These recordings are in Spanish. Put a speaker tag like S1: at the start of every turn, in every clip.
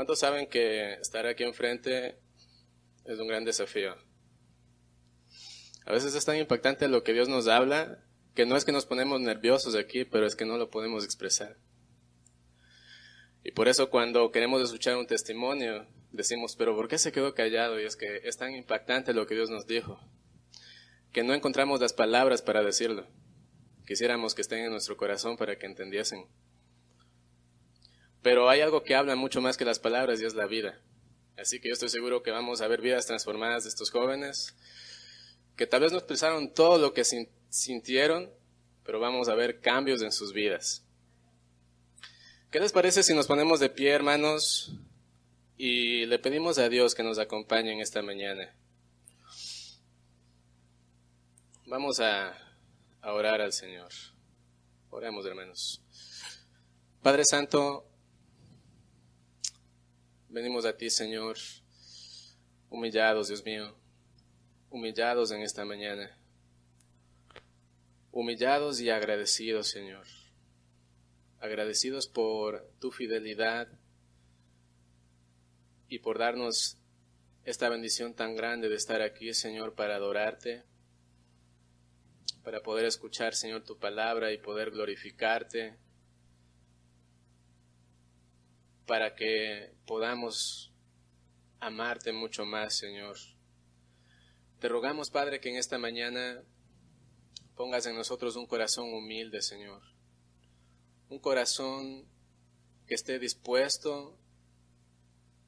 S1: ¿Cuántos saben que estar aquí enfrente es un gran desafío? A veces es tan impactante lo que Dios nos habla que no es que nos ponemos nerviosos aquí, pero es que no lo podemos expresar. Y por eso cuando queremos escuchar un testimonio, decimos, pero ¿por qué se quedó callado? Y es que es tan impactante lo que Dios nos dijo, que no encontramos las palabras para decirlo. Quisiéramos que estén en nuestro corazón para que entendiesen. Pero hay algo que habla mucho más que las palabras y es la vida. Así que yo estoy seguro que vamos a ver vidas transformadas de estos jóvenes, que tal vez no expresaron todo lo que sintieron, pero vamos a ver cambios en sus vidas. ¿Qué les parece si nos ponemos de pie, hermanos, y le pedimos a Dios que nos acompañe en esta mañana? Vamos a, a orar al Señor. Oremos, hermanos. Padre Santo, venimos a ti, Señor, humillados, Dios mío, humillados en esta mañana, humillados y agradecidos, Señor, agradecidos por tu fidelidad y por darnos esta bendición tan grande de estar aquí, Señor, para adorarte, para poder escuchar, Señor, tu palabra y poder glorificarte, para que podamos amarte mucho más, Señor. Te rogamos, Padre, que en esta mañana pongas en nosotros un corazón humilde, Señor. Un corazón que esté dispuesto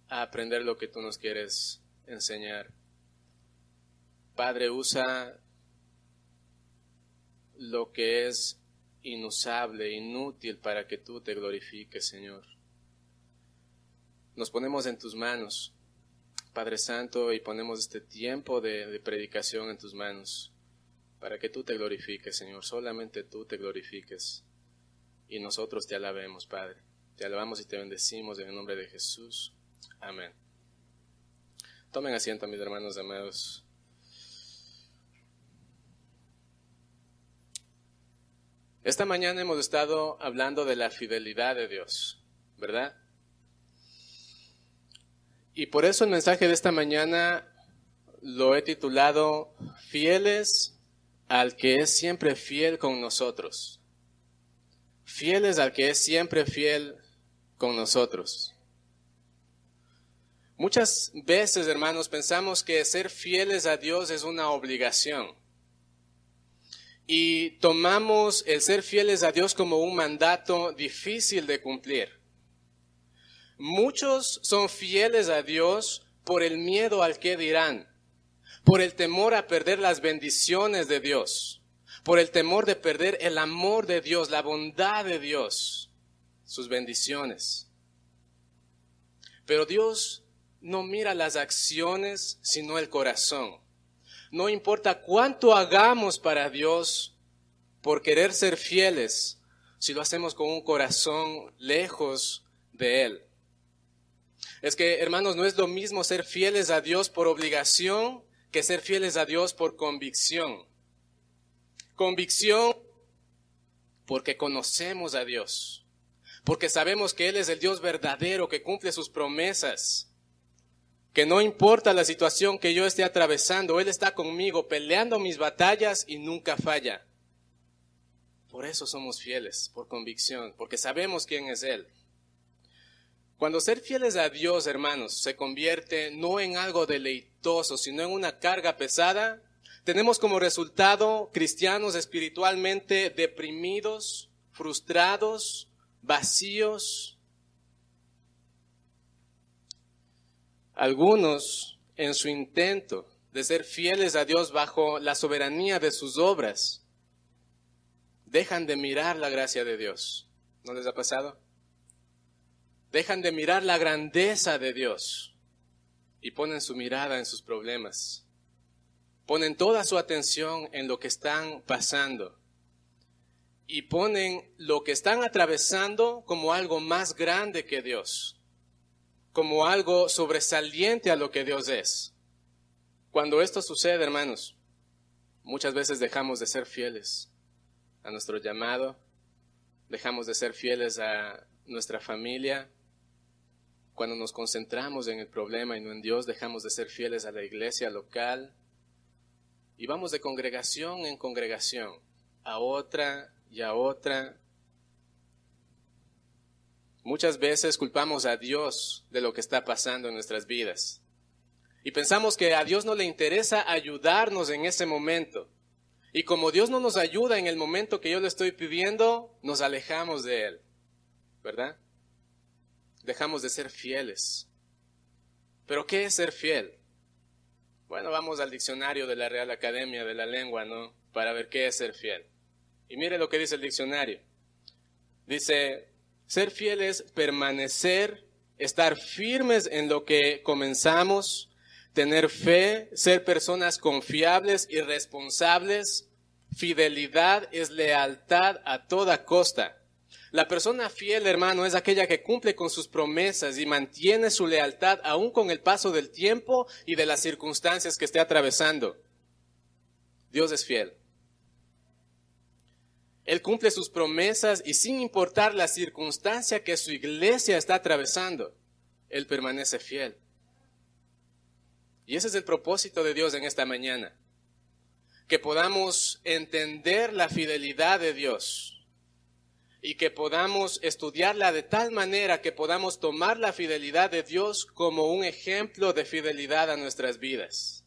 S1: a aprender lo que tú nos quieres enseñar. Padre, usa lo que es inusable, inútil para que tú te glorifiques, Señor. Nos ponemos en tus manos, Padre Santo, y ponemos este tiempo de, predicación en tus manos, para que tú te glorifiques, Señor, solamente tú te glorifiques, y nosotros te alabemos, Padre. Te alabamos y te bendecimos en el nombre de Jesús. Amén. Tomen asiento, mis hermanos amados. Esta mañana hemos estado hablando de la fidelidad de Dios, ¿verdad? Y por eso el mensaje de esta mañana lo he titulado Fieles al que es siempre fiel con nosotros. Fieles al que es siempre fiel con nosotros. Muchas veces, hermanos, pensamos que ser fieles a Dios es una obligación y tomamos el ser fieles a Dios como un mandato difícil de cumplir. Muchos son fieles a Dios por el miedo al que dirán, por el temor a perder las bendiciones de Dios, por el temor de perder el amor de Dios, la bondad de Dios, sus bendiciones. Pero Dios no mira las acciones, sino el corazón. No importa cuánto hagamos para Dios por querer ser fieles, si lo hacemos con un corazón lejos de Él. Es que, hermanos, no es lo mismo ser fieles a Dios por obligación que ser fieles a Dios por convicción. Convicción porque conocemos a Dios, porque sabemos que Él es el Dios verdadero que cumple sus promesas que no importa la situación que yo esté atravesando, Él está conmigo peleando mis batallas y nunca falla. Por eso somos fieles, por convicción, porque sabemos quién es Él. Cuando ser fieles a Dios, hermanos, se convierte no en algo deleitoso, sino en una carga pesada, tenemos como resultado cristianos espiritualmente deprimidos, frustrados, vacíos, Algunos, en su intento de ser fieles a Dios bajo la soberanía de sus obras, dejan de mirar la gracia de Dios. ¿No les ha pasado? Dejan de mirar la grandeza de Dios y ponen su mirada en sus problemas. Ponen toda su atención en lo que están pasando y ponen lo que están atravesando como algo más grande que Dios como algo sobresaliente a lo que Dios es. Cuando esto sucede, hermanos, muchas veces dejamos de ser fieles a nuestro llamado, dejamos de ser fieles a nuestra familia, Cuando nos concentramos en el problema y no en Dios, dejamos de ser fieles a la iglesia local y vamos de congregación en congregación, a otra y a otra. Muchas veces culpamos a Dios de lo que está pasando en nuestras vidas. Y pensamos que a Dios no le interesa ayudarnos en ese momento. Y como Dios no nos ayuda en el momento que yo le estoy pidiendo, nos alejamos de Él. ¿Verdad? Dejamos de ser fieles. Pero ¿qué es ser fiel? Bueno, vamos al diccionario de la Real Academia de la Lengua, ¿no? Para ver qué es ser fiel. Y mire lo que dice el diccionario. Dice, ser fiel es permanecer, estar firmes en lo que comenzamos, tener fe, ser personas confiables y responsables. Fidelidad es lealtad a toda costa. La persona fiel, hermano, es aquella que cumple con sus promesas y mantiene su lealtad aún con el paso del tiempo y de las circunstancias que esté atravesando. Dios es fiel. Él cumple sus promesas y sin importar la circunstancia que su iglesia está atravesando, Él permanece fiel. Y ese es el propósito de Dios en esta mañana. Que podamos entender la fidelidad de Dios y que podamos estudiarla de tal manera que podamos tomar la fidelidad de Dios como un ejemplo de fidelidad a nuestras vidas.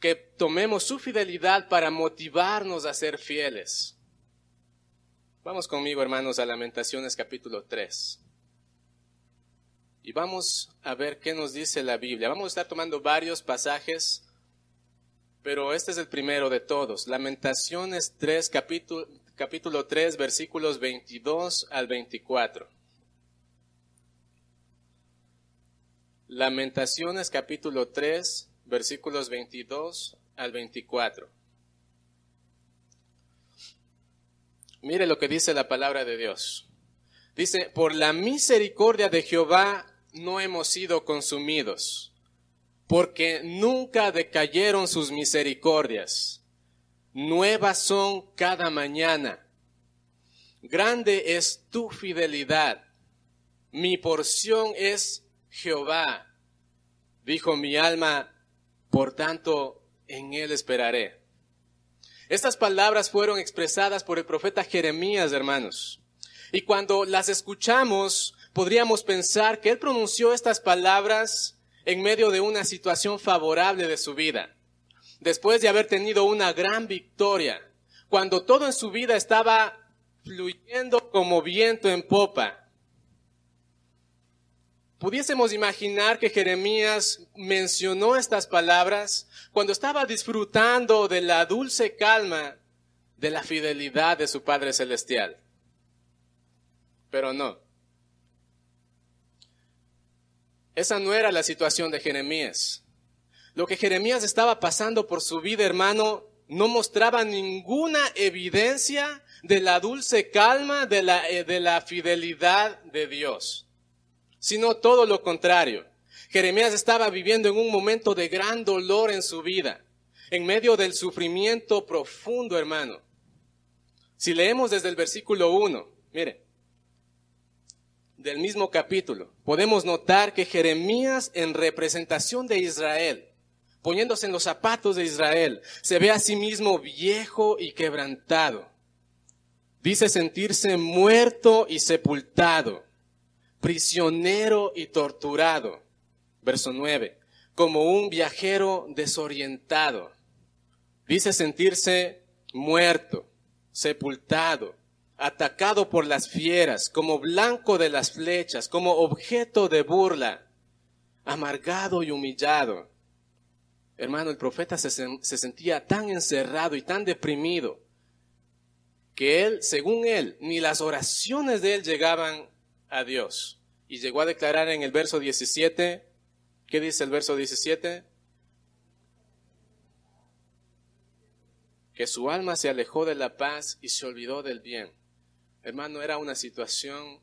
S1: Que tomemos su fidelidad para motivarnos a ser fieles. Vamos conmigo, hermanos, a Lamentaciones capítulo 3. Y vamos a ver qué nos dice la Biblia. Vamos a estar tomando varios pasajes, pero este es el primero de todos. Lamentaciones 3, capítulo, capítulo 3, versículos 22 al 24. Lamentaciones capítulo 3, versículos 22 al 24. Mire lo que dice la palabra de Dios. Dice, por la misericordia de Jehová no hemos sido consumidos, porque nunca decayeron sus misericordias. Nuevas son cada mañana. Grande es tu fidelidad. Mi porción es Jehová. Dijo mi alma, por tanto, en él esperaré. Estas palabras fueron expresadas por el profeta Jeremías, hermanos. Y cuando las escuchamos, podríamos pensar que él pronunció estas palabras en medio de una situación favorable de su vida, después de haber tenido una gran victoria, cuando todo en su vida estaba fluyendo como viento en popa. Pudiésemos imaginar que Jeremías mencionó estas palabras cuando estaba disfrutando de la dulce calma de la fidelidad de su Padre Celestial. Pero no. Esa no era la situación de Jeremías. Lo que Jeremías estaba pasando por su vida, hermano, no mostraba ninguna evidencia de la dulce calma, de la, eh, de la fidelidad de Dios, sino todo lo contrario. Jeremías estaba viviendo en un momento de gran dolor en su vida, en medio del sufrimiento profundo, hermano. Si leemos desde el versículo 1, mire, del mismo capítulo, podemos notar que Jeremías en representación de Israel, poniéndose en los zapatos de Israel, se ve a sí mismo viejo y quebrantado. Dice sentirse muerto y sepultado, prisionero y torturado. Verso 9, como un viajero desorientado. Dice sentirse muerto, sepultado, atacado por las fieras, como blanco de las flechas, como objeto de burla, amargado y humillado. Hermano, el profeta se, sentía tan encerrado y tan deprimido que él, según él, ni las oraciones de él llegaban a Dios. Y llegó a declarar en el verso 17, ¿qué dice el verso 17? Que su alma se alejó de la paz y se olvidó del bien. Hermano, era una situación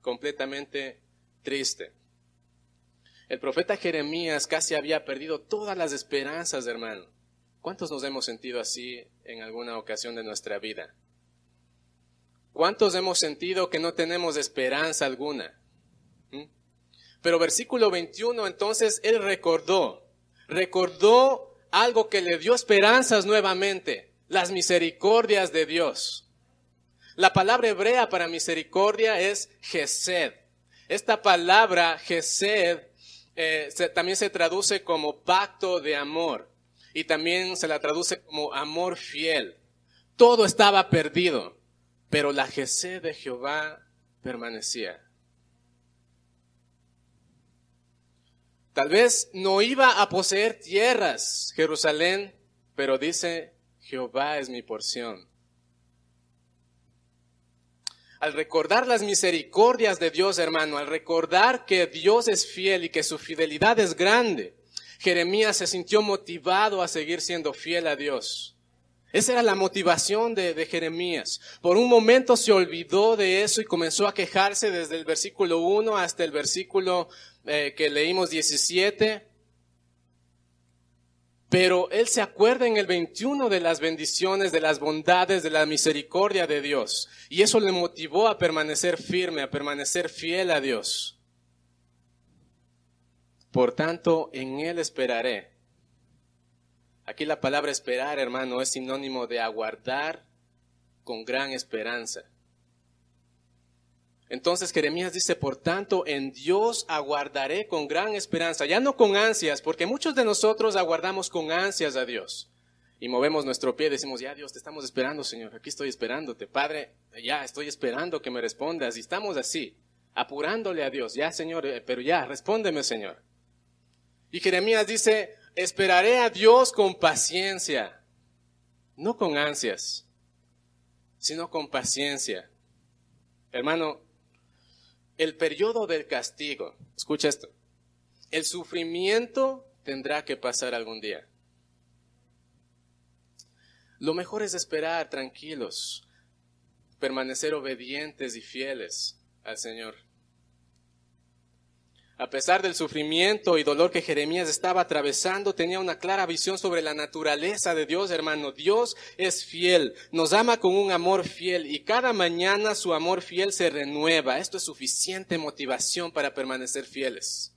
S1: completamente triste. El profeta Jeremías casi había perdido todas las esperanzas, hermano. ¿Cuántos nos hemos sentido así en alguna ocasión de nuestra vida? ¿Cuántos hemos sentido que no tenemos esperanza alguna? ¿Mm? Pero versículo 21, entonces él recordó, recordó algo que le dio esperanzas nuevamente, las misericordias de Dios. La palabra hebrea para misericordia es gesed. Esta palabra gesed eh, también se traduce como pacto de amor y también se la traduce como amor fiel. Todo estaba perdido, pero la gesed de Jehová permanecía. Tal vez no iba a poseer tierras Jerusalén, pero dice, Jehová es mi porción. Al recordar las misericordias de Dios, hermano, al recordar que Dios es fiel y que su fidelidad es grande, Jeremías se sintió motivado a seguir siendo fiel a Dios. Esa era la motivación de, Jeremías. Por un momento se olvidó de eso y comenzó a quejarse desde el versículo 1 hasta el versículo eh, que leímos 17. Pero él se acuerda en el 21 de las bendiciones, de las bondades, de la misericordia de Dios. Y eso le motivó a permanecer firme, a permanecer fiel a Dios. Por tanto, en él esperaré. Aquí la palabra esperar, hermano, es sinónimo de aguardar con gran esperanza. Entonces Jeremías dice, por tanto, en Dios aguardaré con gran esperanza, ya no con ansias, porque muchos de nosotros aguardamos con ansias a Dios. Y movemos nuestro pie decimos, ya Dios, te estamos esperando, Señor, aquí estoy esperándote. Padre, ya estoy esperando que me respondas. Y estamos así, apurándole a Dios, ya Señor, eh, pero ya, respóndeme, Señor. Y Jeremías dice, esperaré a Dios con paciencia, no con ansias, sino con paciencia. Hermano, el periodo del castigo, escucha esto, el sufrimiento tendrá que pasar algún día. Lo mejor es esperar tranquilos, permanecer obedientes y fieles al Señor. A pesar del sufrimiento y dolor que Jeremías estaba atravesando, tenía una clara visión sobre la naturaleza de Dios, hermano. Dios es fiel, nos ama con un amor fiel y cada mañana su amor fiel se renueva. Esto es suficiente motivación para permanecer fieles.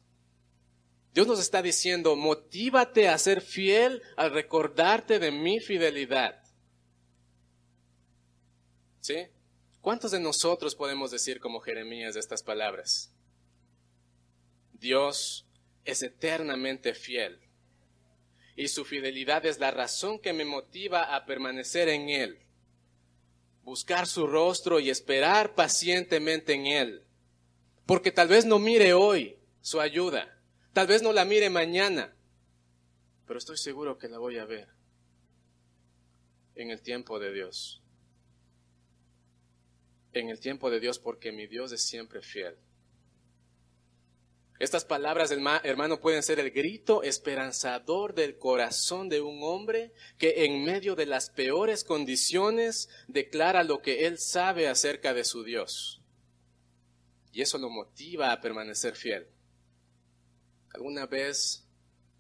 S1: Dios nos está diciendo, motívate a ser fiel al recordarte de mi fidelidad. ¿Sí? ¿Cuántos de nosotros podemos decir como Jeremías estas palabras? Dios es eternamente fiel. Y su fidelidad es la razón que me motiva a permanecer en Él, buscar su rostro y esperar pacientemente en Él, porque tal vez no mire hoy su ayuda, tal vez no la mire mañana, pero estoy seguro que la voy a ver en el tiempo de Dios. En el tiempo de Dios porque mi Dios es siempre fiel. Estas palabras hermano pueden ser el grito esperanzador del corazón de un hombre que en medio de las peores condiciones declara lo que él sabe acerca de su Dios. Y eso lo motiva a permanecer fiel. ¿Alguna vez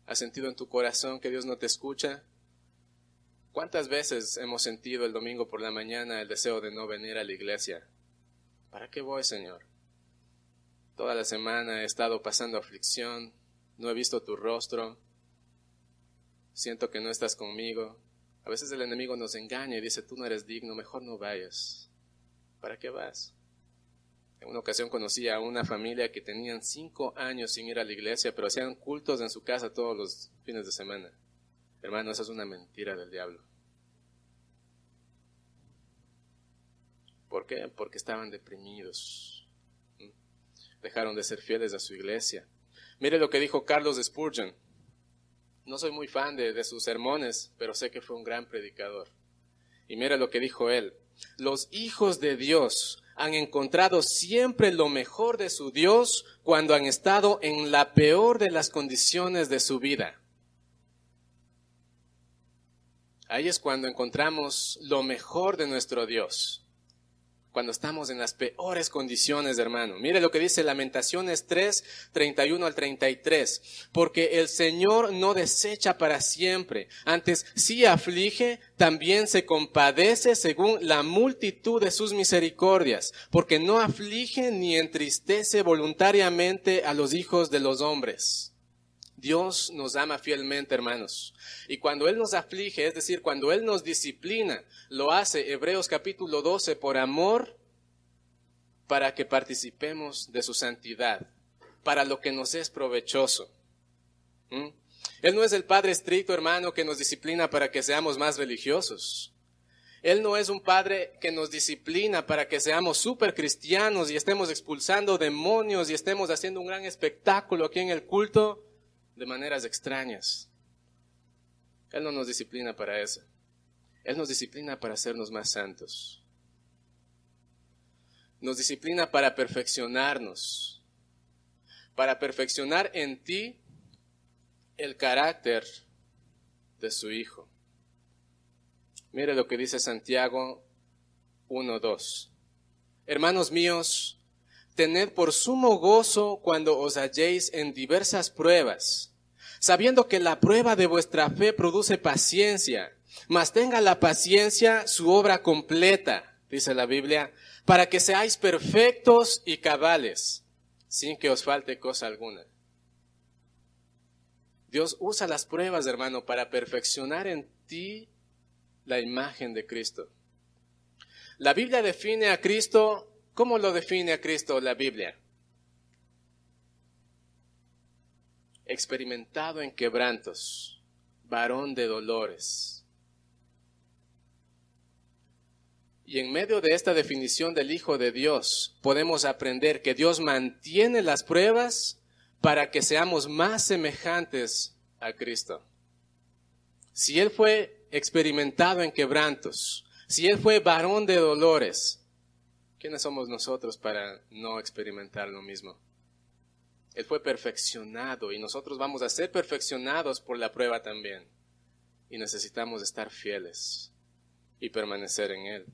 S1: has sentido en tu corazón que Dios no te escucha? ¿Cuántas veces hemos sentido el domingo por la mañana el deseo de no venir a la iglesia? ¿Para qué voy, Señor? Toda la semana he estado pasando aflicción, no he visto tu rostro, siento que no estás conmigo. A veces el enemigo nos engaña y dice, tú no eres digno, mejor no vayas. ¿Para qué vas? En una ocasión conocí a una familia que tenían cinco años sin ir a la iglesia, pero hacían cultos en su casa todos los fines de semana. Hermano, esa es una mentira del diablo. ¿Por qué? Porque estaban deprimidos dejaron de ser fieles a su iglesia. Mire lo que dijo Carlos Spurgeon. No soy muy fan de, de sus sermones, pero sé que fue un gran predicador. Y mire lo que dijo él. Los hijos de Dios han encontrado siempre lo mejor de su Dios cuando han estado en la peor de las condiciones de su vida. Ahí es cuando encontramos lo mejor de nuestro Dios cuando estamos en las peores condiciones, hermano. Mire lo que dice Lamentaciones 3, 31 al 33. Porque el Señor no desecha para siempre, antes sí aflige, también se compadece según la multitud de sus misericordias, porque no aflige ni entristece voluntariamente a los hijos de los hombres. Dios nos ama fielmente, hermanos. Y cuando Él nos aflige, es decir, cuando Él nos disciplina, lo hace Hebreos capítulo 12 por amor para que participemos de su santidad, para lo que nos es provechoso. ¿Mm? Él no es el Padre estricto, hermano, que nos disciplina para que seamos más religiosos. Él no es un Padre que nos disciplina para que seamos súper cristianos y estemos expulsando demonios y estemos haciendo un gran espectáculo aquí en el culto de maneras extrañas. Él no nos disciplina para eso. Él nos disciplina para hacernos más santos. Nos disciplina para perfeccionarnos, para perfeccionar en ti el carácter de su Hijo. Mire lo que dice Santiago 1.2. Hermanos míos, tened por sumo gozo cuando os halléis en diversas pruebas, sabiendo que la prueba de vuestra fe produce paciencia, mas tenga la paciencia su obra completa, dice la Biblia, para que seáis perfectos y cabales, sin que os falte cosa alguna. Dios usa las pruebas, hermano, para perfeccionar en ti la imagen de Cristo. La Biblia define a Cristo ¿Cómo lo define a Cristo la Biblia? Experimentado en quebrantos, varón de dolores. Y en medio de esta definición del Hijo de Dios, podemos aprender que Dios mantiene las pruebas para que seamos más semejantes a Cristo. Si Él fue experimentado en quebrantos, si Él fue varón de dolores, ¿Quiénes somos nosotros para no experimentar lo mismo? Él fue perfeccionado y nosotros vamos a ser perfeccionados por la prueba también. Y necesitamos estar fieles y permanecer en Él.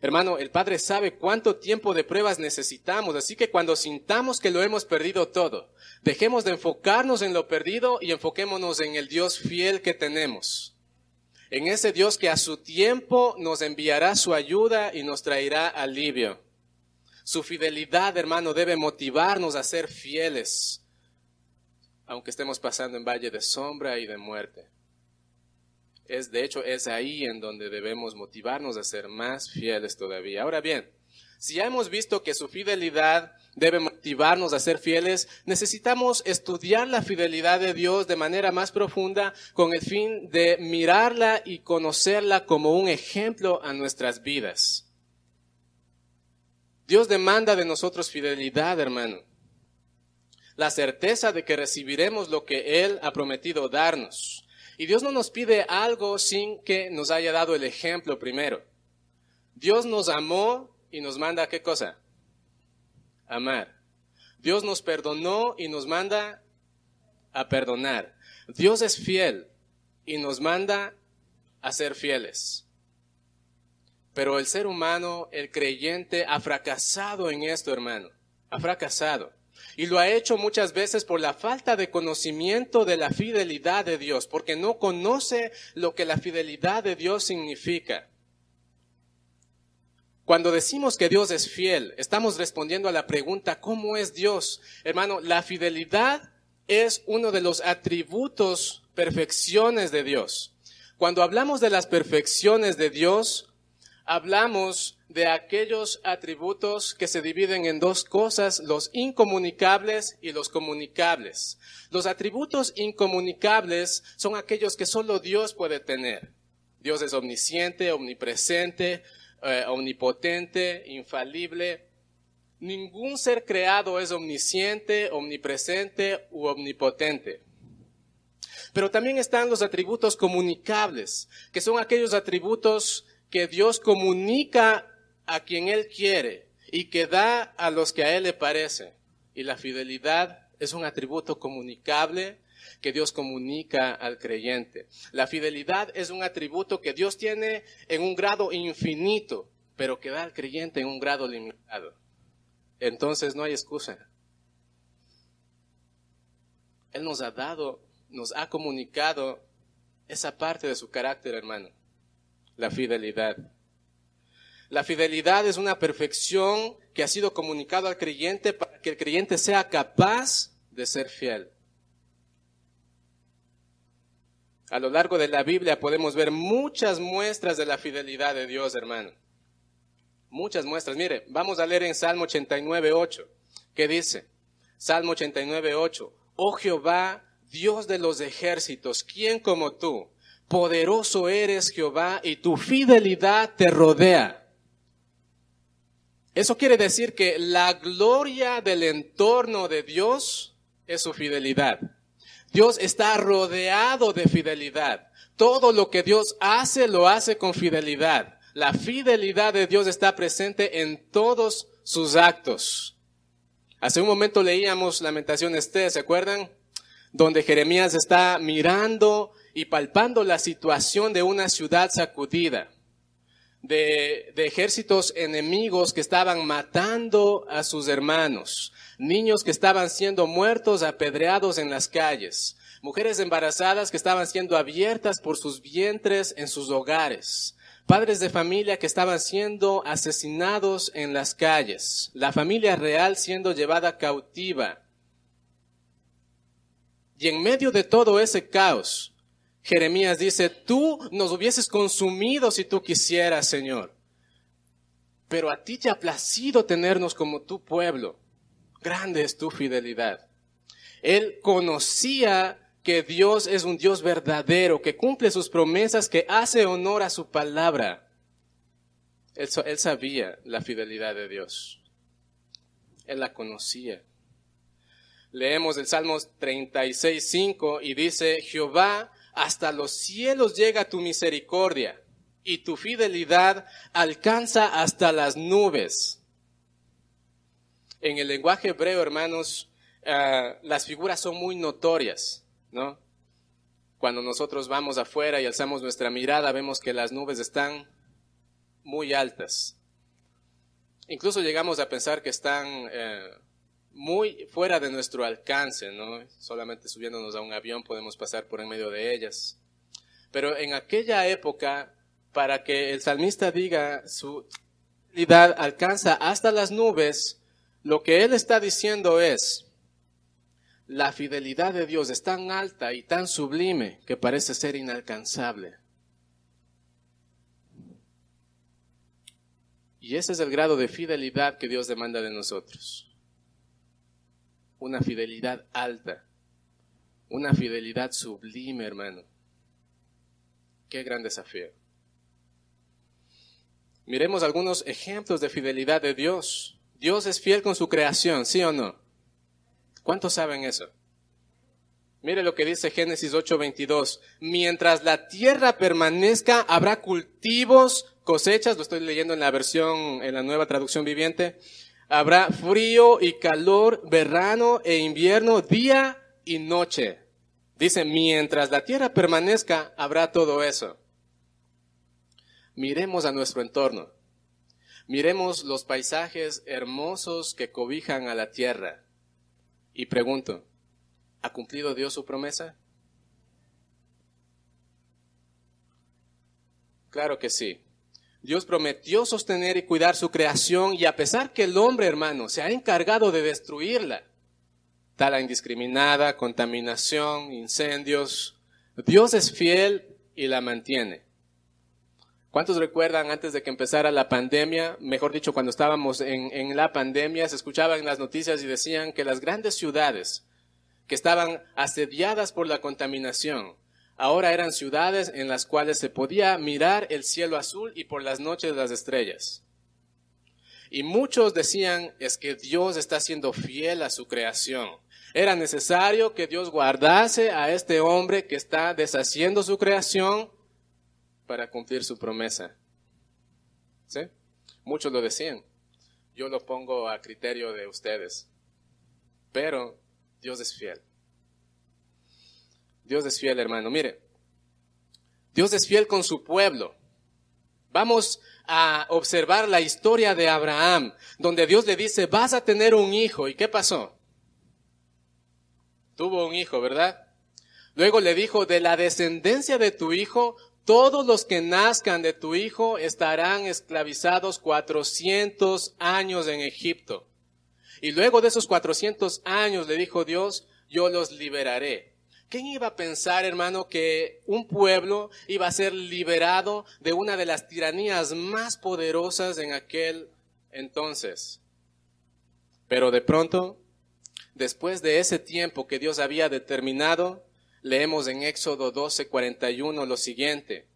S1: Hermano, el Padre sabe cuánto tiempo de pruebas necesitamos, así que cuando sintamos que lo hemos perdido todo, dejemos de enfocarnos en lo perdido y enfoquémonos en el Dios fiel que tenemos en ese Dios que a su tiempo nos enviará su ayuda y nos traerá alivio. Su fidelidad, hermano, debe motivarnos a ser fieles, aunque estemos pasando en valle de sombra y de muerte. Es, de hecho, es ahí en donde debemos motivarnos a ser más fieles todavía. Ahora bien, si ya hemos visto que su fidelidad debe motivarnos a ser fieles, necesitamos estudiar la fidelidad de Dios de manera más profunda con el fin de mirarla y conocerla como un ejemplo a nuestras vidas. Dios demanda de nosotros fidelidad, hermano. La certeza de que recibiremos lo que Él ha prometido darnos. Y Dios no nos pide algo sin que nos haya dado el ejemplo primero. Dios nos amó y nos manda qué cosa? Amar. Dios nos perdonó y nos manda a perdonar. Dios es fiel y nos manda a ser fieles. Pero el ser humano, el creyente, ha fracasado en esto, hermano. Ha fracasado. Y lo ha hecho muchas veces por la falta de conocimiento de la fidelidad de Dios, porque no conoce lo que la fidelidad de Dios significa. Cuando decimos que Dios es fiel, estamos respondiendo a la pregunta, ¿cómo es Dios? Hermano, la fidelidad es uno de los atributos, perfecciones de Dios. Cuando hablamos de las perfecciones de Dios, hablamos de aquellos atributos que se dividen en dos cosas, los incomunicables y los comunicables. Los atributos incomunicables son aquellos que solo Dios puede tener. Dios es omnisciente, omnipresente, eh, omnipotente, infalible. Ningún ser creado es omnisciente, omnipresente u omnipotente. Pero también están los atributos comunicables, que son aquellos atributos que Dios comunica a quien Él quiere y que da a los que a Él le parece. Y la fidelidad es un atributo comunicable que Dios comunica al creyente. La fidelidad es un atributo que Dios tiene en un grado infinito, pero que da al creyente en un grado limitado. Entonces no hay excusa. Él nos ha dado, nos ha comunicado esa parte de su carácter, hermano, la fidelidad. La fidelidad es una perfección que ha sido comunicado al creyente para que el creyente sea capaz de ser fiel. A lo largo de la Biblia podemos ver muchas muestras de la fidelidad de Dios, hermano. Muchas muestras. Mire, vamos a leer en Salmo 89, 8. ¿Qué dice? Salmo 89, 8. Oh Jehová, Dios de los ejércitos, ¿quién como tú? Poderoso eres Jehová y tu fidelidad te rodea. Eso quiere decir que la gloria del entorno de Dios es su fidelidad. Dios está rodeado de fidelidad. Todo lo que Dios hace lo hace con fidelidad. La fidelidad de Dios está presente en todos sus actos. Hace un momento leíamos Lamentaciones T, ¿se acuerdan? Donde Jeremías está mirando y palpando la situación de una ciudad sacudida, de, de ejércitos enemigos que estaban matando a sus hermanos, niños que estaban siendo muertos, apedreados en las calles, mujeres embarazadas que estaban siendo abiertas por sus vientres en sus hogares, padres de familia que estaban siendo asesinados en las calles, la familia real siendo llevada cautiva. Y en medio de todo ese caos, Jeremías dice, tú nos hubieses consumido si tú quisieras, Señor. Pero a ti te ha placido tenernos como tu pueblo grande es tu fidelidad. Él conocía que Dios es un Dios verdadero, que cumple sus promesas, que hace honor a su palabra. Él, sabía la fidelidad de Dios. Él la conocía. Leemos el Salmo 36, 5 y dice, Jehová, hasta los cielos llega tu misericordia y tu fidelidad alcanza hasta las nubes. En el lenguaje hebreo, hermanos, ah, las figuras son muy notorias, ¿no? Cuando nosotros vamos afuera y alzamos nuestra mirada, vemos que las nubes están muy altas. Incluso llegamos a pensar que están eh, muy fuera de nuestro alcance, ¿no? Solamente subiéndonos a un avión podemos pasar por en medio de ellas. Pero en aquella época, para que el salmista diga su fidelidad alcanza hasta las nubes, lo que él está diciendo es, la fidelidad de Dios es tan alta y tan sublime que parece ser inalcanzable. Y ese es el grado de fidelidad que Dios demanda de nosotros. Una fidelidad alta, una fidelidad sublime, hermano. Qué gran desafío. Miremos algunos ejemplos de fidelidad de Dios Dios es fiel con su creación, ¿sí o no? ¿Cuántos saben eso? Mire lo que dice Génesis 8:22. Mientras la tierra permanezca, habrá cultivos, cosechas, lo estoy leyendo en la versión, en la nueva traducción viviente. Habrá frío y calor, verano e invierno, día y noche. Dice, mientras la tierra permanezca, habrá todo eso. Miremos a nuestro entorno. Miremos los paisajes hermosos que cobijan a la tierra. Y pregunto, ¿ha cumplido Dios su promesa? Claro que sí. Dios prometió sostener y cuidar su creación y a pesar que el hombre, hermano, se ha encargado de destruirla, tala indiscriminada, contaminación, incendios, Dios es fiel y la mantiene. ¿Cuántos recuerdan antes de que empezara la pandemia, mejor dicho, cuando estábamos en, la pandemia, se escuchaban las noticias y decían que las grandes ciudades que estaban asediadas por la contaminación, ahora eran ciudades en las cuales se podía mirar el cielo azul y por las noches las estrellas. Y muchos decían es que Dios está siendo fiel a su creación. Era necesario que Dios guardase a este hombre que está deshaciendo su creación para cumplir su promesa. ¿Sí? Muchos lo decían. Yo lo pongo a criterio de ustedes. Pero Dios es fiel. Dios es fiel, hermano. Mire, Dios es fiel con su pueblo. Vamos a observar la historia de Abraham, donde Dios le dice, vas a tener un hijo. ¿Y qué pasó? Tuvo un hijo, ¿verdad? Luego le dijo, de la descendencia de tu hijo, todos los que nazcan de tu hijo estarán esclavizados 400 años en Egipto. Y luego de esos 400 años le dijo Dios, yo los liberaré. ¿Quién iba a pensar, hermano, que un pueblo iba a ser liberado de una de las tiranías más poderosas en aquel entonces? Pero de pronto, después de ese tiempo que Dios había determinado, leemos en Éxodo 12:41 lo siguiente,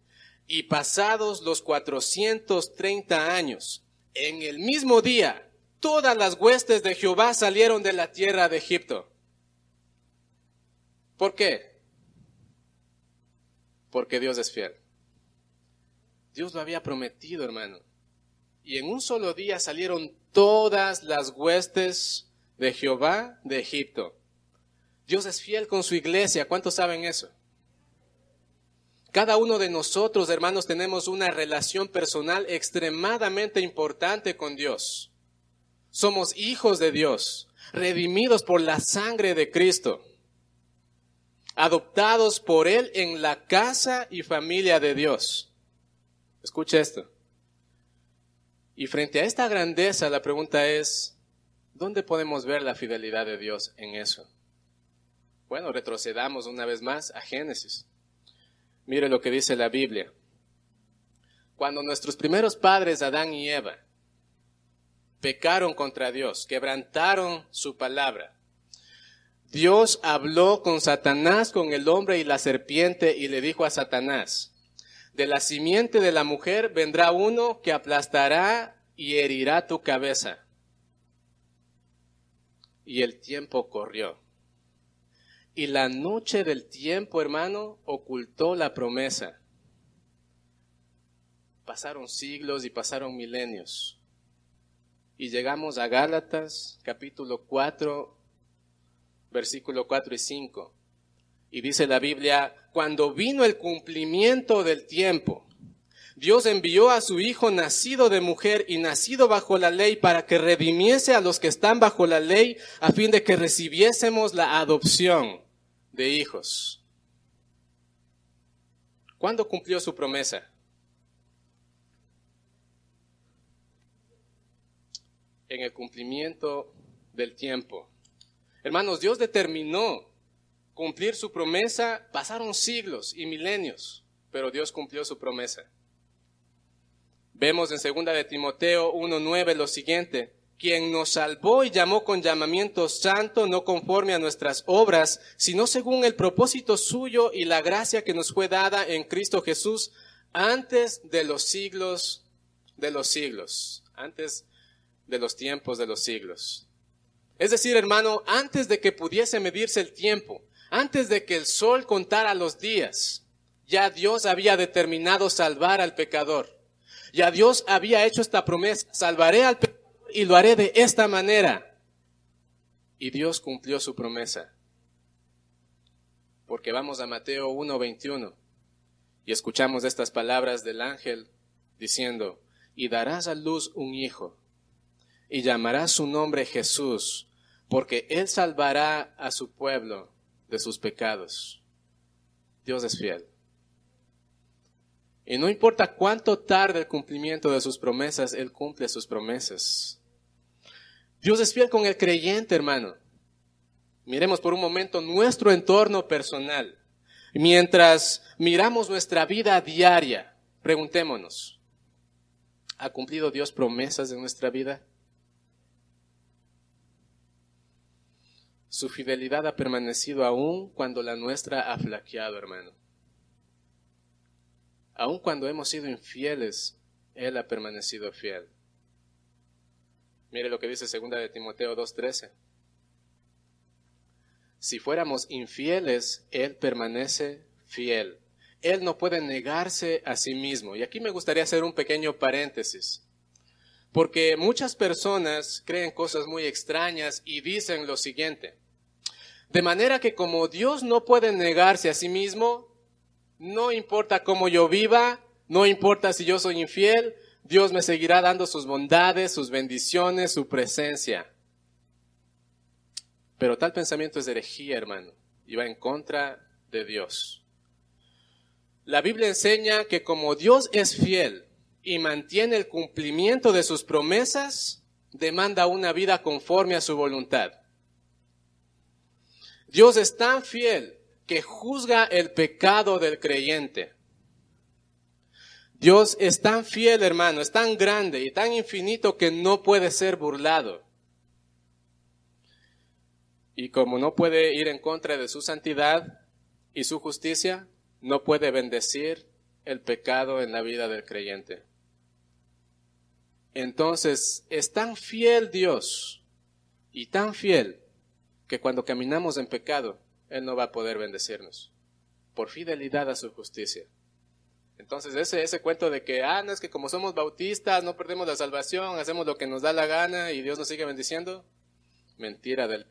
S1: y pasados los 430 años, en el mismo día, todas las huestes de Jehová salieron de la tierra de Egipto. ¿Por qué? Porque Dios es fiel. Dios lo había prometido, hermano. Y en un solo día salieron todas las huestes de Jehová de Egipto. Dios es fiel con su iglesia. ¿Cuántos saben eso? Cada uno de nosotros, hermanos, tenemos una relación personal extremadamente importante con Dios. Somos hijos de Dios, redimidos por la sangre de Cristo, adoptados por Él en la casa y familia de Dios. Escucha esto. Y frente a esta grandeza, la pregunta es, ¿dónde podemos ver la fidelidad de Dios en eso? Bueno, retrocedamos una vez más a Génesis. Mire lo que dice la Biblia. Cuando nuestros primeros padres, Adán y Eva, pecaron contra Dios, quebrantaron su palabra, Dios habló con Satanás, con el hombre y la serpiente, y le dijo a Satanás, de la simiente de la mujer vendrá uno que aplastará y herirá tu cabeza. Y el tiempo corrió. Y la noche del tiempo, hermano, ocultó la promesa. Pasaron siglos y pasaron milenios. Y llegamos a Gálatas, capítulo 4, versículo 4 y 5. Y dice la Biblia, cuando vino el cumplimiento del tiempo, Dios envió a su Hijo nacido de mujer y nacido bajo la ley para que redimiese a los que están bajo la ley a fin de que recibiésemos la adopción de hijos. ¿Cuándo cumplió su promesa? En el cumplimiento del tiempo. Hermanos, Dios determinó cumplir su promesa. Pasaron siglos y milenios, pero Dios cumplió su promesa. Vemos en 2 de Timoteo 1.9 lo siguiente quien nos salvó y llamó con llamamiento santo, no conforme a nuestras obras, sino según el propósito suyo y la gracia que nos fue dada en Cristo Jesús antes de los siglos de los siglos, antes de los tiempos de los siglos. Es decir, hermano, antes de que pudiese medirse el tiempo, antes de que el sol contara los días, ya Dios había determinado salvar al pecador. Ya Dios había hecho esta promesa, salvaré al pecador y lo haré de esta manera. Y Dios cumplió su promesa. Porque vamos a Mateo 1:21 y escuchamos estas palabras del ángel diciendo, y darás a luz un hijo, y llamarás su nombre Jesús, porque él salvará a su pueblo de sus pecados. Dios es fiel. Y no importa cuánto tarde el cumplimiento de sus promesas, Él cumple sus promesas. Dios es fiel con el creyente, hermano. Miremos por un momento nuestro entorno personal. Mientras miramos nuestra vida diaria, preguntémonos, ¿ha cumplido Dios promesas en nuestra vida? Su fidelidad ha permanecido aún cuando la nuestra ha flaqueado, hermano. Aún cuando hemos sido infieles, Él ha permanecido fiel. Mire lo que dice segunda de Timoteo 2.13. Si fuéramos infieles, Él permanece fiel. Él no puede negarse a sí mismo. Y aquí me gustaría hacer un pequeño paréntesis. Porque muchas personas creen cosas muy extrañas y dicen lo siguiente. De manera que como Dios no puede negarse a sí mismo, no importa cómo yo viva, No importa si yo soy infiel, Dios me seguirá dando sus bondades, sus bendiciones, su presencia. Pero tal pensamiento es herejía, hermano, y va en contra de Dios. La Biblia enseña que como Dios es fiel y mantiene el cumplimiento de sus promesas, demanda una vida conforme a su voluntad. Dios es tan fiel que juzga el pecado del creyente. Dios es tan fiel, hermano, es tan grande y tan infinito que no puede ser burlado. Y como no puede ir en contra de su santidad y su justicia, no puede bendecir el pecado en la vida del creyente. Entonces, es tan fiel Dios y tan fiel que cuando caminamos en pecado, Él no va a poder bendecirnos por fidelidad a su justicia. Entonces, ese, ese cuento de que, ah, no es que como somos bautistas, no perdemos la salvación, hacemos lo que nos da la gana y Dios nos sigue bendiciendo, mentira del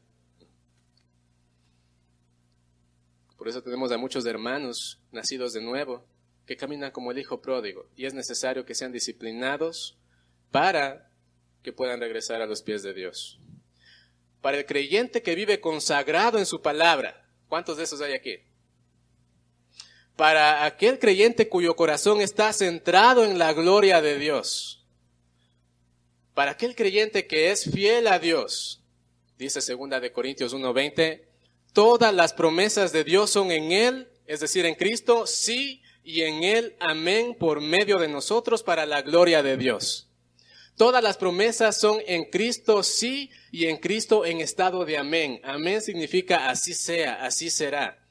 S1: Por eso tenemos a muchos hermanos nacidos de nuevo que caminan como el hijo pródigo y es necesario que sean disciplinados para que puedan regresar a los pies de Dios. Para el creyente que vive consagrado en su palabra, ¿cuántos de esos hay aquí? Para aquel creyente cuyo corazón está centrado en la gloria de Dios. Para aquel creyente que es fiel a Dios, dice segunda de Corintios 1:20, Todas las promesas de Dios son en Él, es decir, en Cristo, sí, y en Él, amén, por medio de nosotros para la gloria de Dios. Todas las promesas son en Cristo, sí, y en Cristo en estado de amén. Amén significa así sea, así será.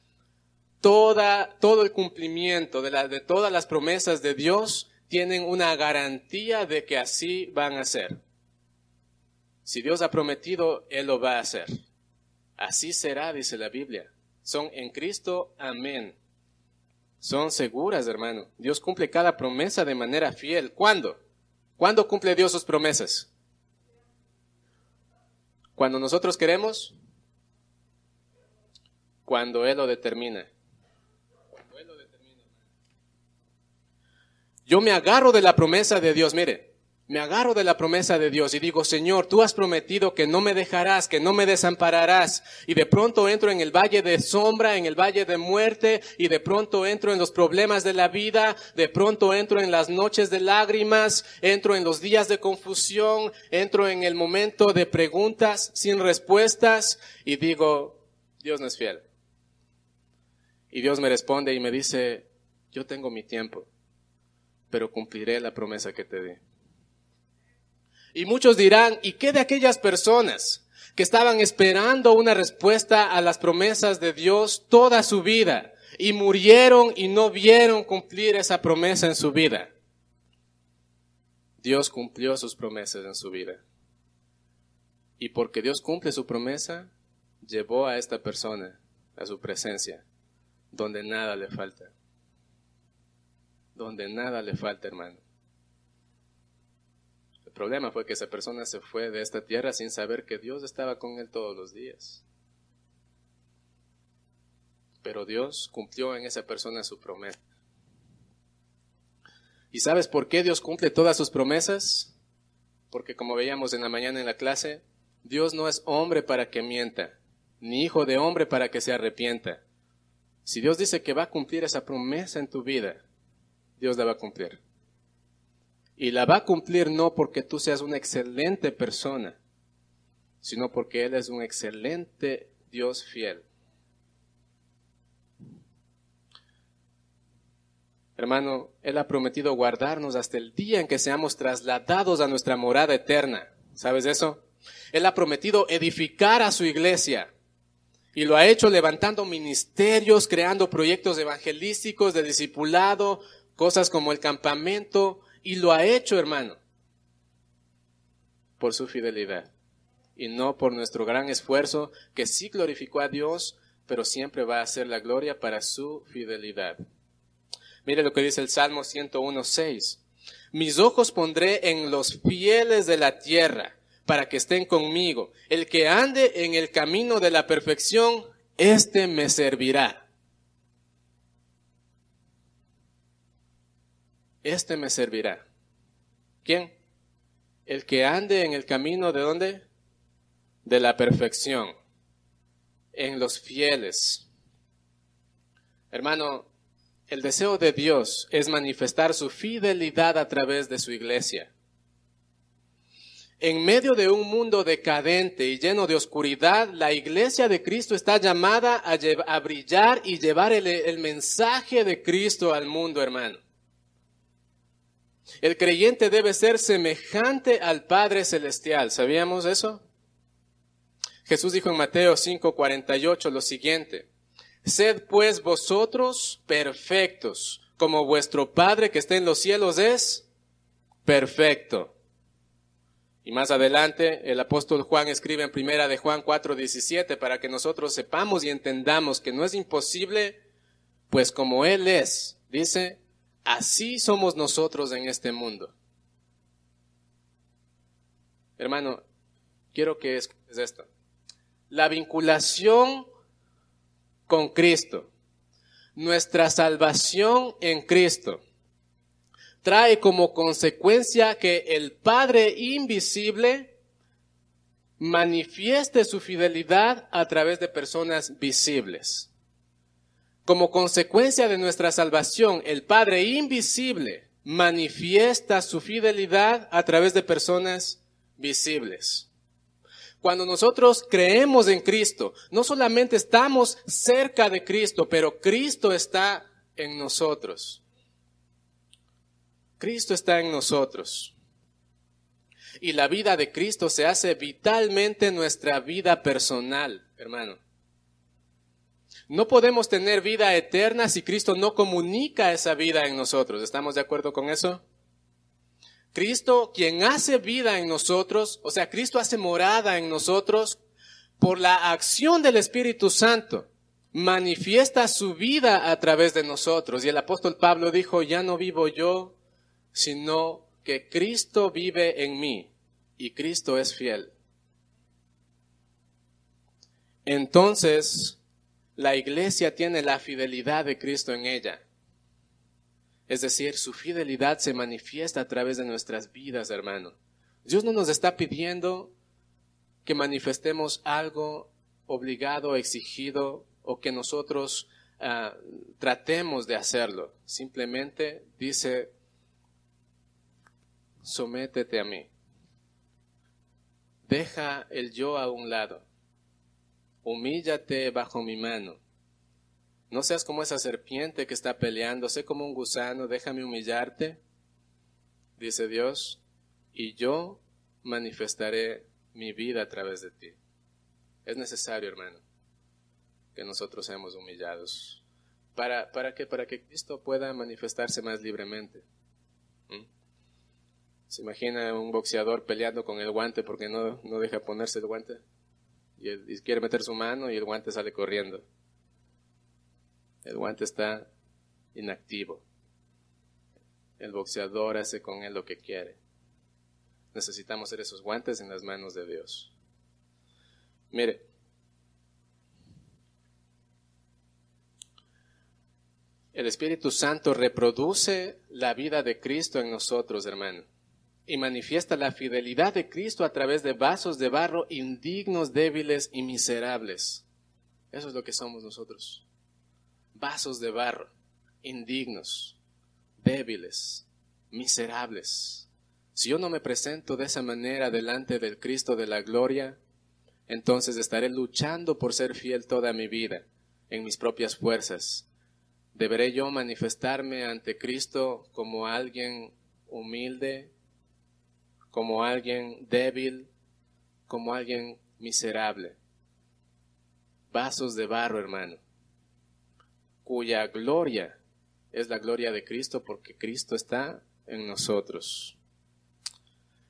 S1: Toda, todo el cumplimiento de, la, de todas las promesas de Dios tienen una garantía de que así van a ser. Si Dios ha prometido, Él lo va a hacer. Así será, dice la Biblia. Son en Cristo, amén. Son seguras, hermano. Dios cumple cada promesa de manera fiel. ¿Cuándo? ¿Cuándo cumple Dios sus promesas? Cuando nosotros queremos, cuando Él lo determina. Yo me agarro de la promesa de Dios. Mire, me agarro de la promesa de Dios y digo, Señor, tú has prometido que no me dejarás, que no me desampararás. Y de pronto entro en el valle de sombra, en el valle de muerte, y de pronto entro en los problemas de la vida, de pronto entro en las noches de lágrimas, entro en los días de confusión, entro en el momento de preguntas sin respuestas, y digo, Dios no es fiel. Y Dios me responde y me dice, yo tengo mi tiempo, pero cumpliré la promesa que te di. Y muchos dirán, ¿y qué de aquellas personas que estaban esperando una respuesta a las promesas de Dios toda su vida y murieron y no vieron cumplir esa promesa en su vida? Dios cumplió sus promesas en su vida. Y porque Dios cumple su promesa, llevó a esta persona a su presencia, donde nada le falta. Donde nada le falta, hermano problema fue que esa persona se fue de esta tierra sin saber que Dios estaba con él todos los días. Pero Dios cumplió en esa persona su promesa. ¿Y sabes por qué Dios cumple todas sus promesas? Porque como veíamos en la mañana en la clase, Dios no es hombre para que mienta, ni hijo de hombre para que se arrepienta. Si Dios dice que va a cumplir esa promesa en tu vida, Dios la va a cumplir. Y la va a cumplir no porque tú seas una excelente persona, sino porque Él es un excelente Dios fiel. Hermano, Él ha prometido guardarnos hasta el día en que seamos trasladados a nuestra morada eterna. ¿Sabes eso? Él ha prometido edificar a su iglesia. Y lo ha hecho levantando ministerios, creando proyectos evangelísticos de discipulado, cosas como el campamento, y lo ha hecho, hermano, por su fidelidad y no por nuestro gran esfuerzo que sí glorificó a Dios, pero siempre va a ser la gloria para su fidelidad. Mire lo que dice el Salmo 101.6. Mis ojos pondré en los fieles de la tierra para que estén conmigo. El que ande en el camino de la perfección, éste me servirá. Este me servirá. ¿Quién? El que ande en el camino de dónde? De la perfección, en los fieles. Hermano, el deseo de Dios es manifestar su fidelidad a través de su iglesia. En medio de un mundo decadente y lleno de oscuridad, la iglesia de Cristo está llamada a, brillar y llevar el mensaje de Cristo al mundo, hermano. El creyente debe ser semejante al Padre Celestial. ¿Sabíamos eso? Jesús dijo en Mateo 5:48 lo siguiente. Sed pues vosotros perfectos, como vuestro Padre que está en los cielos es perfecto. Y más adelante el apóstol Juan escribe en primera de Juan 4:17 para que nosotros sepamos y entendamos que no es imposible, pues como Él es, dice, así somos nosotros en este mundo. Hermano, quiero que escuches esto. La vinculación con Cristo, nuestra salvación en Cristo, trae como consecuencia que el Padre invisible manifieste su fidelidad a través de personas visibles. Como consecuencia de nuestra salvación, el Padre invisible manifiesta su fidelidad a través de personas visibles. Cuando nosotros creemos en Cristo, no solamente estamos cerca de Cristo, pero Cristo está en nosotros. Cristo está en nosotros. Y la vida de Cristo se hace vitalmente nuestra vida personal, hermano. No podemos tener vida eterna si Cristo no comunica esa vida en nosotros. ¿Estamos de acuerdo con eso? Cristo, quien hace vida en nosotros, o sea, Cristo hace morada en nosotros por la acción del Espíritu Santo, manifiesta su vida a través de nosotros. Y el apóstol Pablo dijo, ya no vivo yo, sino que Cristo vive en mí y Cristo es fiel. Entonces, la iglesia tiene la fidelidad de Cristo en ella. Es decir, su fidelidad se manifiesta a través de nuestras vidas, hermano. Dios no nos está pidiendo que manifestemos algo obligado, exigido o que nosotros ah, tratemos de hacerlo. Simplemente dice, sométete a mí. Deja el yo a un lado. Humíllate bajo mi mano. No seas como esa serpiente que está peleando, sé como un gusano, déjame humillarte, dice Dios, y yo manifestaré mi vida a través de ti. Es necesario, hermano, que nosotros seamos humillados. ¿Para, para qué? Para que Cristo pueda manifestarse más libremente. ¿Mm? ¿Se imagina un boxeador peleando con el guante porque no, no deja ponerse el guante? Y, quiere meter su mano y el guante sale corriendo. El guante está inactivo. El boxeador hace con él lo que quiere. Necesitamos ser esos guantes en las manos de Dios. Mire, el Espíritu Santo reproduce la vida de Cristo en nosotros, hermano y manifiesta la fidelidad de Cristo a través de vasos de barro indignos, débiles y miserables. Eso es lo que somos nosotros. Vasos de barro, indignos, débiles, miserables. Si yo no me presento de esa manera delante del Cristo de la gloria, entonces estaré luchando por ser fiel toda mi vida, en mis propias fuerzas. ¿Deberé yo manifestarme ante Cristo como alguien humilde, como alguien débil, como alguien miserable. Vasos de barro, hermano, cuya gloria es la gloria de Cristo porque Cristo está en nosotros.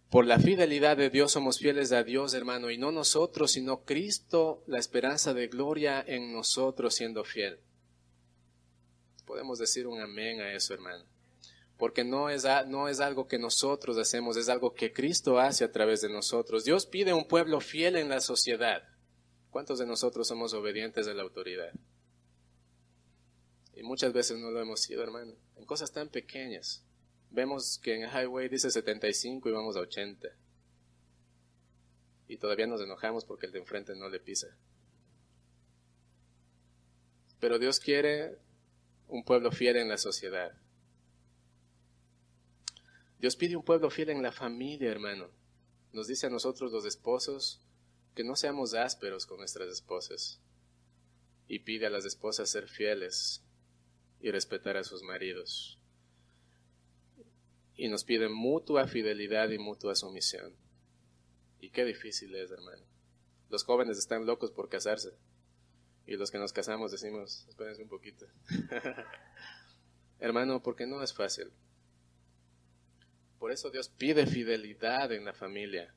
S1: Por la fidelidad de Dios somos fieles a Dios, hermano, y no nosotros, sino Cristo, la esperanza de gloria en nosotros siendo fiel. Podemos decir un amén a eso, hermano porque no es, no es algo que nosotros hacemos, es algo que Cristo hace a través de nosotros. Dios pide un pueblo fiel en la sociedad. ¿Cuántos de nosotros somos obedientes a la autoridad? Y muchas veces no lo hemos sido, hermano, en cosas tan pequeñas. Vemos que en Highway dice 75 y vamos a 80. Y todavía nos enojamos porque el de enfrente no le pisa. Pero Dios quiere un pueblo fiel en la sociedad. Dios pide un pueblo fiel en la familia, hermano. Nos dice a nosotros los esposos que no seamos ásperos con nuestras esposas. Y pide a las esposas ser fieles y respetar a sus maridos y nos pide mutua fidelidad y mutua sumisión. Y qué difícil es, hermano. Los jóvenes están locos por casarse. Y los que nos casamos decimos, espérense un poquito. hermano, porque no es fácil. Por eso Dios pide fidelidad en la familia.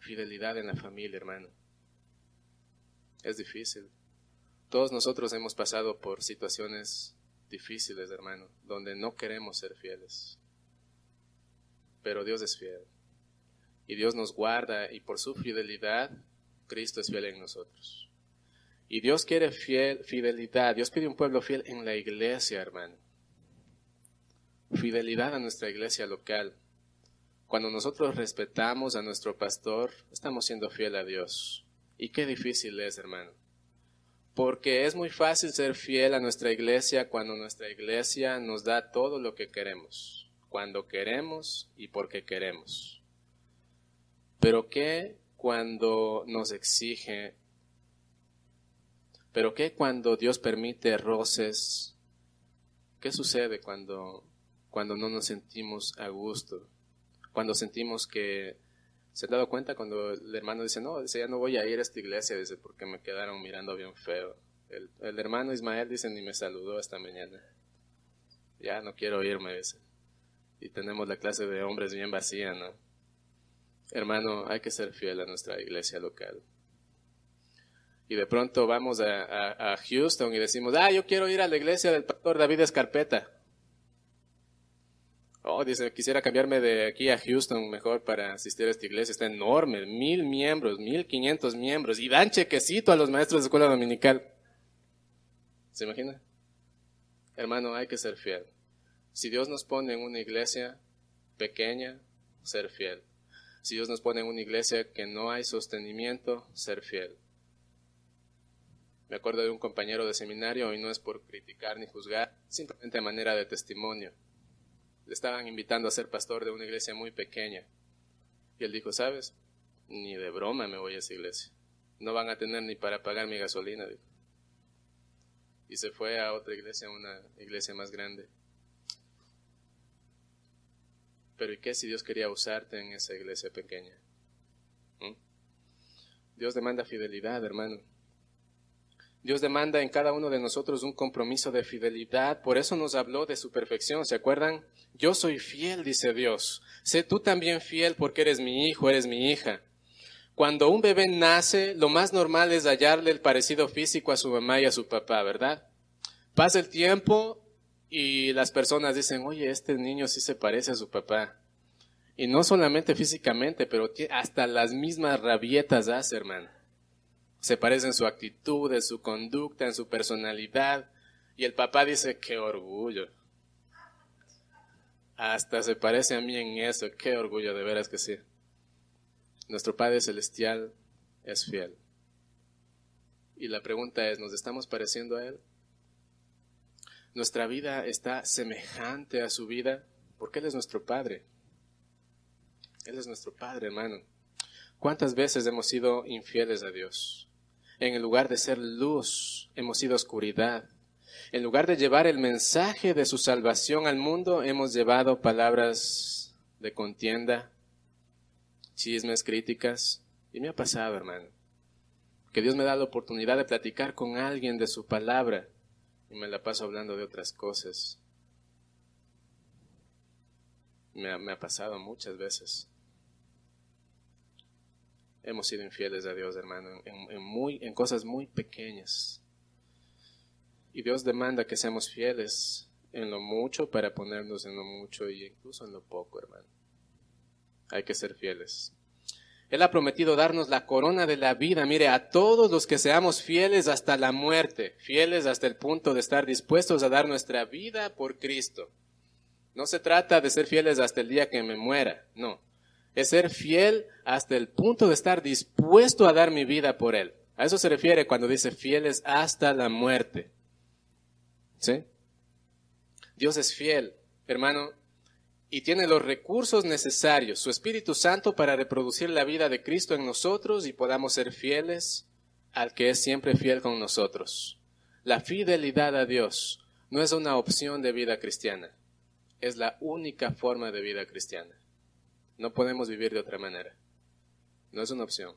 S1: Fidelidad en la familia, hermano. Es difícil. Todos nosotros hemos pasado por situaciones difíciles, hermano, donde no queremos ser fieles pero Dios es fiel. Y Dios nos guarda y por su fidelidad, Cristo es fiel en nosotros. Y Dios quiere fiel, fidelidad. Dios pide un pueblo fiel en la iglesia, hermano. Fidelidad a nuestra iglesia local. Cuando nosotros respetamos a nuestro pastor, estamos siendo fiel a Dios. Y qué difícil es, hermano. Porque es muy fácil ser fiel a nuestra iglesia cuando nuestra iglesia nos da todo lo que queremos cuando queremos y porque queremos. Pero ¿qué cuando nos exige? ¿Pero qué cuando Dios permite roces? ¿Qué sucede cuando, cuando no nos sentimos a gusto? Cuando sentimos que se han dado cuenta cuando el hermano dice, no, dice, ya no voy a ir a esta iglesia, dice, porque me quedaron mirando bien feo. El, hermano Ismael dice, ni me saludó esta mañana. Ya no quiero irme, dice y tenemos la clase de hombres bien vacía, ¿no? Hermano, hay que ser fiel a nuestra iglesia local. Y de pronto vamos a, Houston y decimos, ah, yo quiero ir a la iglesia del pastor David Escarpeta. Oh, dice, quisiera cambiarme de aquí a Houston mejor para asistir a esta iglesia. Está enorme, mil miembros, mil quinientos miembros. Y dan chequecito a los maestros de escuela dominical. ¿Se imagina? Hermano, hay que ser fiel. Si Dios nos pone en una iglesia pequeña, ser fiel. Si Dios nos pone en una iglesia que no hay sostenimiento, ser fiel. Me acuerdo de un compañero de seminario, y no es por criticar ni juzgar, simplemente a manera de testimonio. Le estaban invitando a ser pastor de una iglesia muy pequeña. Y él dijo, ¿sabes? Ni de broma me voy a esa iglesia. No van a tener ni para pagar mi gasolina. Y se fue a otra iglesia, una iglesia más grande. Pero ¿y qué si Dios quería usarte en esa iglesia pequeña? ¿Mm? Dios demanda fidelidad, hermano. Dios demanda en cada uno de nosotros un compromiso de fidelidad. Por eso nos habló de su perfección. ¿Se acuerdan? Yo soy fiel, dice Dios. Sé tú también fiel porque eres mi hijo, eres mi hija. Cuando un bebé nace, lo más normal es hallarle el parecido físico a su mamá y a su papá, ¿verdad? Pasa el tiempo y las personas dicen, oye, este niño sí se parece a su papá. Y no solamente físicamente, pero hasta las mismas rabietas hace, hermano. Se parece en su actitud, en su conducta, en su personalidad. Y el papá dice, qué orgullo. Hasta se parece a mí en eso, qué orgullo, de veras que sí. Nuestro Padre Celestial es fiel. Y la pregunta es, ¿nos estamos pareciendo a Él? nuestra vida está semejante a su vida, porque Él es nuestro Padre. Él es nuestro Padre, hermano. ¿Cuántas veces hemos sido infieles a Dios? En lugar de ser luz, hemos sido oscuridad. En lugar de llevar el mensaje de su salvación al mundo, hemos llevado palabras de contienda, chismes, críticas. Y me ha pasado, hermano, que Dios me da la oportunidad de platicar con alguien de su palabra y me la paso hablando de otras cosas. Me ha, pasado muchas veces. Hemos sido infieles a Dios, hermano, en, cosas muy pequeñas. Y Dios demanda que seamos fieles en lo mucho para ponernos en lo mucho y incluso en lo poco, hermano. Hay que ser fieles. Él ha prometido darnos la corona de la vida, mire, a todos los que seamos fieles hasta la muerte, fieles hasta el punto de estar dispuestos a dar nuestra vida por Cristo. No se trata de ser fieles hasta el día que me muera, no. Es ser fiel hasta el punto de estar dispuesto a dar mi vida por Él. A eso se refiere cuando dice fieles hasta la muerte. ¿Sí? Dios es fiel, hermano, y tiene los recursos necesarios, su Espíritu Santo, para reproducir la vida de Cristo en nosotros y podamos ser fieles al que es siempre fiel con nosotros. La fidelidad a Dios no es una opción de vida cristiana, es la única forma de vida cristiana. No podemos vivir de otra manera. No es una opción.